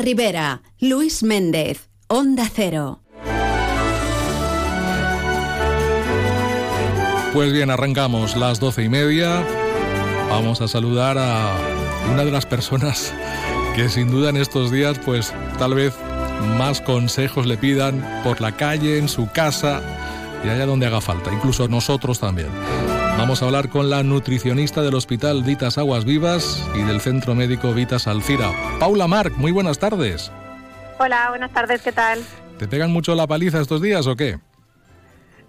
Rivera, Luis Méndez, Onda Cero. Pues bien, arrancamos las doce y media. Vamos a saludar a una de las personas que sin duda en estos días, pues tal vez más consejos le pidan por la calle, en su casa y allá donde haga falta, incluso nosotros también. Vamos a hablar con la nutricionista del Hospital Vitas Aguas Vivas y del Centro Médico Vitas Alcira, Paula Marc. Muy buenas tardes. Hola, buenas tardes, ¿qué tal? ¿Te pegan mucho la paliza estos días o qué?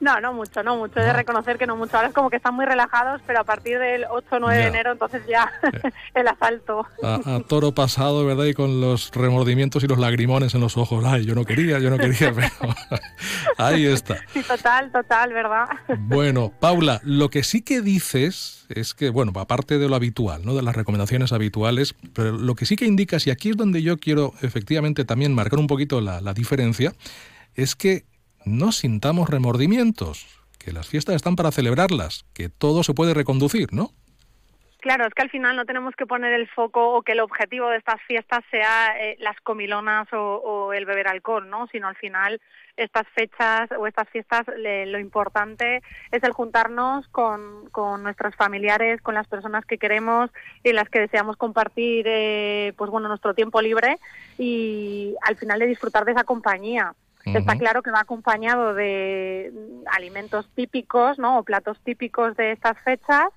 No, no mucho, no mucho. He de reconocer que no mucho. Ahora es como que están muy relajados, pero a partir del 8 o 9 de enero, entonces ya el asalto. A, toro pasado, ¿verdad? Y con los remordimientos y los lagrimones en los ojos. Ay, yo no quería, yo no quería, pero ahí está. Sí, total, total, ¿verdad? Bueno, Paula, lo que sí que dices es que, bueno, aparte de lo habitual, ¿no? De las recomendaciones habituales, pero lo que sí que indicas, y aquí es donde yo quiero efectivamente también marcar un poquito la, la diferencia, es que no sintamos remordimientos, que las fiestas están para celebrarlas, que todo se puede reconducir, ¿no? Claro, es que al final no tenemos que poner el foco o que el objetivo de estas fiestas sea eh, las comilonas o, el beber alcohol, ¿no? Sino al final estas fechas o estas fiestas lo importante es el juntarnos con, con, nuestros familiares, con las personas que queremos y las que deseamos compartir, eh, pues bueno, nuestro tiempo libre y al final de disfrutar de esa compañía. Está claro que va acompañado de alimentos típicos, ¿no? O platos típicos de estas fechas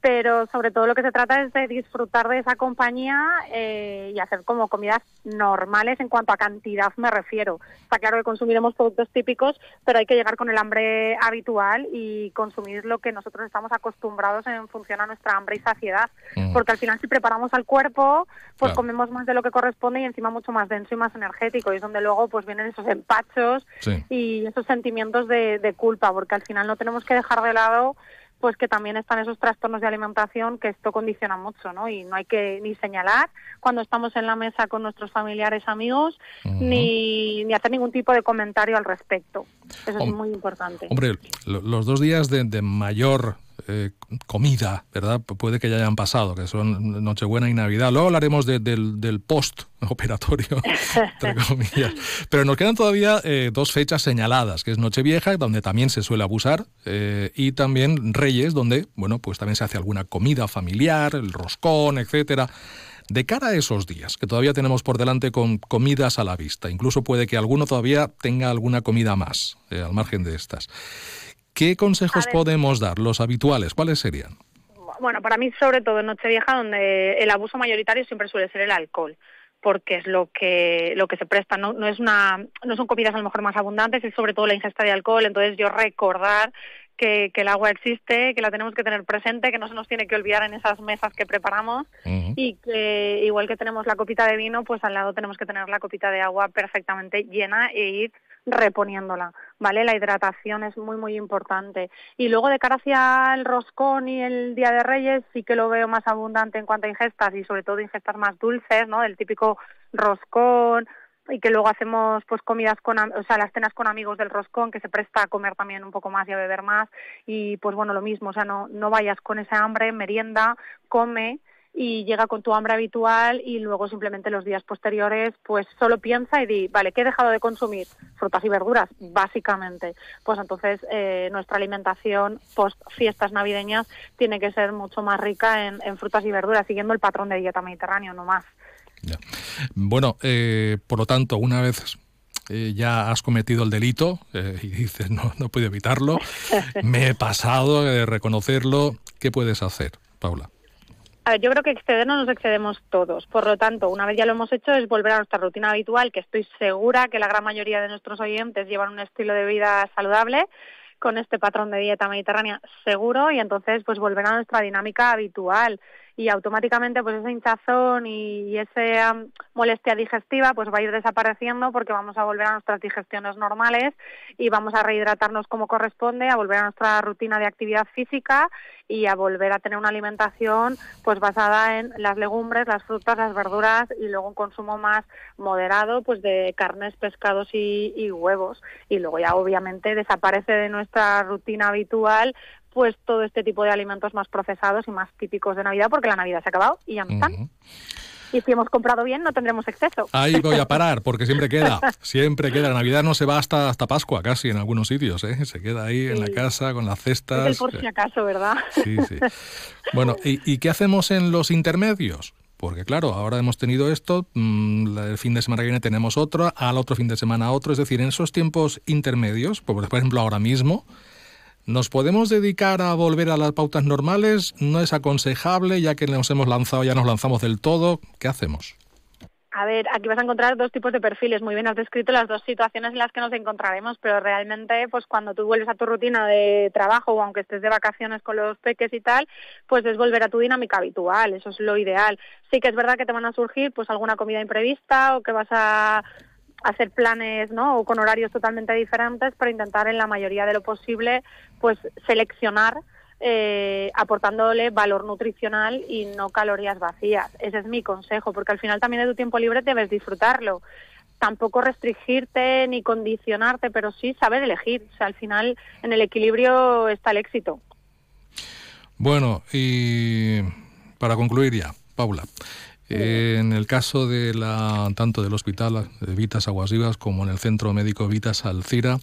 pero sobre todo lo que se trata es de disfrutar de esa compañía eh, y hacer como comidas normales en cuanto a cantidad me refiero. Está claro que consumiremos productos típicos, pero hay que llegar con el hambre habitual y consumir lo que nosotros estamos acostumbrados en función a nuestra hambre y saciedad, mm. porque al final si preparamos al cuerpo, pues comemos más de lo que corresponde y encima mucho más denso y más energético y es donde luego pues vienen esos empachos y esos sentimientos de culpa, porque al final no tenemos que dejar de lado pues que también están esos trastornos de alimentación que esto condiciona mucho, ¿no? Y no hay que ni señalar cuando estamos en la mesa con nuestros familiares, amigos, ni, ni, hacer ningún tipo de comentario al respecto. Eso es muy importante. Hombre, los dos días de, de mayor eh, comida, ¿verdad? Puede que ya hayan pasado, que son Nochebuena y Navidad. Luego hablaremos del, del post operatorio, entre comillas. Pero nos quedan todavía eh, dos fechas señaladas, que es Nochevieja, donde también se suele abusar, eh, y también Reyes, donde, bueno, pues también se hace alguna comida familiar, el roscón, etcétera. De cara a esos días, que todavía tenemos por delante con comidas a la vista, incluso puede que alguno todavía tenga alguna comida más, al margen de estas. ¿Qué consejos podemos dar, los habituales? ¿Cuáles serían? Bueno, para mí sobre todo en Nochevieja, donde el abuso mayoritario siempre suele ser el alcohol porque es lo que lo que se presta. No, no es una no son comidas a lo mejor más abundantes es sobre todo la ingesta de alcohol. Entonces yo recordar que, el agua existe, que la tenemos que tener presente, que no se nos tiene que olvidar en esas mesas que preparamos. Y que igual que tenemos la copita de vino, pues al lado tenemos que tener la copita de agua perfectamente llena e ir reponiéndola, ¿vale? La hidratación es muy, muy importante. Y luego de cara hacia el roscón y el Día de Reyes sí que lo veo más abundante en cuanto a ingestas y sobre todo ingestas más dulces, ¿no? Del típico roscón y que luego hacemos pues comidas con, o sea, las cenas con amigos del roscón que se presta a comer también un poco más y a beber más y pues bueno, lo mismo, o sea, no, no vayas con esa hambre, merienda, come y llega con tu hambre habitual y luego simplemente los días posteriores pues solo piensa y di, vale, ¿qué he dejado de consumir? Frutas y verduras, básicamente. Pues entonces eh, nuestra alimentación post fiestas navideñas tiene que ser mucho más rica en, frutas y verduras, siguiendo el patrón de dieta mediterráneo, no más. Bueno, eh, por lo tanto, una vez eh, ya has cometido el delito y dices, no, no puedo evitarlo, me he pasado de reconocerlo, ¿qué puedes hacer, Paula? A ver, yo creo que excedernos nos excedemos todos. Por lo tanto, una vez ya lo hemos hecho, es volver a nuestra rutina habitual, que estoy segura que la gran mayoría de nuestros oyentes llevan un estilo de vida saludable con este patrón de dieta mediterránea seguro y entonces pues volver a nuestra dinámica habitual y automáticamente pues esa hinchazón y, esa molestia digestiva pues va a ir desapareciendo porque vamos a volver a nuestras digestiones normales y vamos a rehidratarnos como corresponde, a volver a nuestra rutina de actividad física y a volver a tener una alimentación pues basada en las legumbres, las frutas, las verduras y luego un consumo más moderado pues de carnes, pescados y, y huevos. Y luego ya obviamente desaparece de nuestra rutina habitual pues todo este tipo de alimentos más procesados y más típicos de Navidad, porque la Navidad se ha acabado y ya no están. Y si hemos comprado bien, no tendremos exceso. Ahí voy a parar, porque siempre queda, siempre queda. La Navidad no se va hasta, hasta Pascua casi en algunos sitios, ¿eh? Se queda ahí en la casa con las cestas. Es por si acaso, ¿verdad? Sí, sí. Bueno, ¿y, ¿y qué hacemos en los intermedios? Porque claro, ahora hemos tenido esto, mm, el fin de semana que viene tenemos otro, al otro fin de semana otro, es decir, en esos tiempos intermedios, por ejemplo ahora mismo, ¿nos podemos dedicar a volver a las pautas normales? ¿No es aconsejable ya que nos hemos lanzado, ya nos lanzamos del todo? ¿Qué hacemos? A ver, aquí vas a encontrar dos tipos de perfiles. Muy bien, has descrito las dos situaciones en las que nos encontraremos, pero realmente, pues cuando tú vuelves a tu rutina de trabajo o aunque estés de vacaciones con los peques y tal, pues es volver a tu dinámica habitual. Eso es lo ideal. Sí que es verdad que te van a surgir, pues alguna comida imprevista o que vas a hacer planes, ¿no? O con horarios totalmente diferentes para intentar en la mayoría de lo posible, pues seleccionar eh, aportándole valor nutricional y no calorías vacías. Ese es mi consejo, porque al final también de tu tiempo libre debes disfrutarlo. Tampoco restringirte ni condicionarte, pero sí saber elegir. O sea, al final en el equilibrio está el éxito. Bueno, y para concluir ya, Paula. En el caso de la tanto del hospital Vitas Aguas Vivas como en el centro médico Vitas Alcira,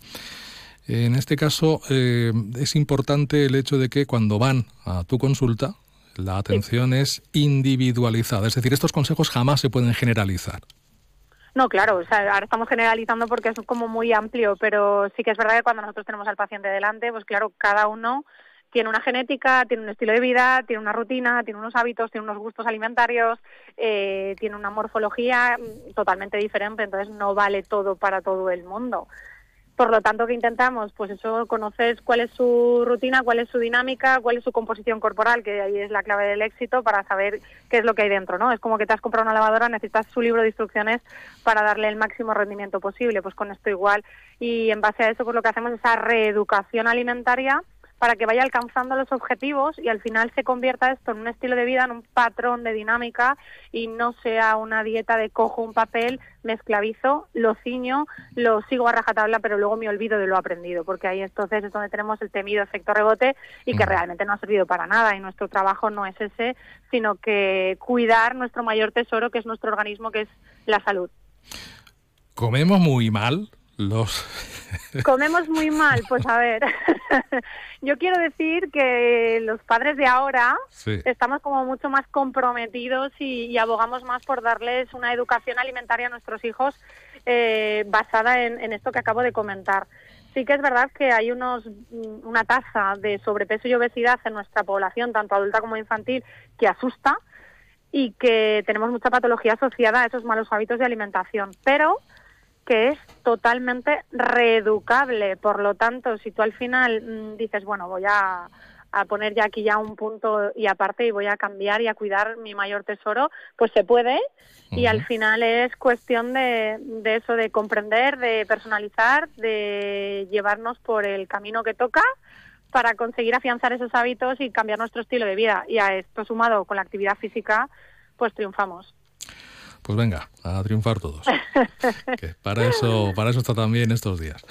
en este caso eh, es importante el hecho de que cuando van a tu consulta, la atención es individualizada. Es decir, estos consejos jamás se pueden generalizar. No, claro, o sea, ahora estamos generalizando porque es como muy amplio, pero sí que es verdad que cuando nosotros tenemos al paciente delante, pues claro, cada uno tiene una genética, tiene un estilo de vida, tiene una rutina, tiene unos hábitos, tiene unos gustos alimentarios, eh, tiene una morfología mm, totalmente diferente, entonces no vale todo para todo el mundo. Por lo tanto, que intentamos? Pues eso, conoces cuál es su rutina, cuál es su dinámica, cuál es su composición corporal, que ahí es la clave del éxito para saber qué es lo que hay dentro, ¿no? Es como que te has comprado una lavadora, necesitas su libro de instrucciones para darle el máximo rendimiento posible, pues con esto igual. Y en base a eso, pues lo que hacemos es esa reeducación alimentaria para que vaya alcanzando los objetivos y al final se convierta esto en un estilo de vida, en un patrón de dinámica y no sea una dieta de cojo un papel, me esclavizo, lo ciño, lo sigo a rajatabla, pero luego me olvido de lo aprendido, porque ahí entonces es donde tenemos el temido efecto rebote y que realmente no ha servido para nada y nuestro trabajo no es ese, sino que cuidar nuestro mayor tesoro, que es nuestro organismo, que es la salud. ¿Comemos muy mal? Los... Comemos muy mal, pues a ver. Yo quiero decir que los padres de ahora estamos como mucho más comprometidos y, abogamos más por darles una educación alimentaria a nuestros hijos eh, basada en, en, esto que acabo de comentar. Sí que es verdad que hay unos, mm, una tasa de sobrepeso y obesidad en nuestra población, tanto adulta como infantil, que asusta y que tenemos mucha patología asociada a esos malos hábitos de alimentación. Pero que es totalmente reeducable. Por lo tanto, si tú al final mm, dices, bueno, voy a, a, poner ya aquí ya un punto y aparte y voy a cambiar y a cuidar mi mayor tesoro, pues se puede. Y al final es cuestión de, de eso, de comprender, de personalizar, de llevarnos por el camino que toca para conseguir afianzar esos hábitos y cambiar nuestro estilo de vida. Y a esto sumado con la actividad física, pues triunfamos. Pues venga, a triunfar todos. que para eso, para eso está también estos días.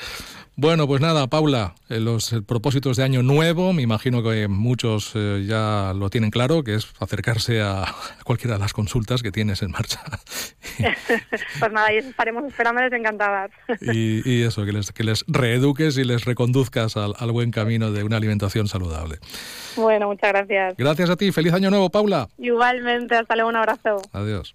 Bueno, pues nada, Paula, eh, los eh, propósitos de año nuevo, me imagino que muchos eh, ya lo tienen claro, que es acercarse a cualquiera de las consultas que tienes en marcha. pues nada, y estaremos esperándoles encantadas. y, y, eso, que les, que les reeduques y les reconduzcas al, al buen camino de una alimentación saludable. Bueno, muchas gracias. Gracias a ti, feliz año nuevo, Paula. Igualmente, hasta luego, un abrazo. Adiós.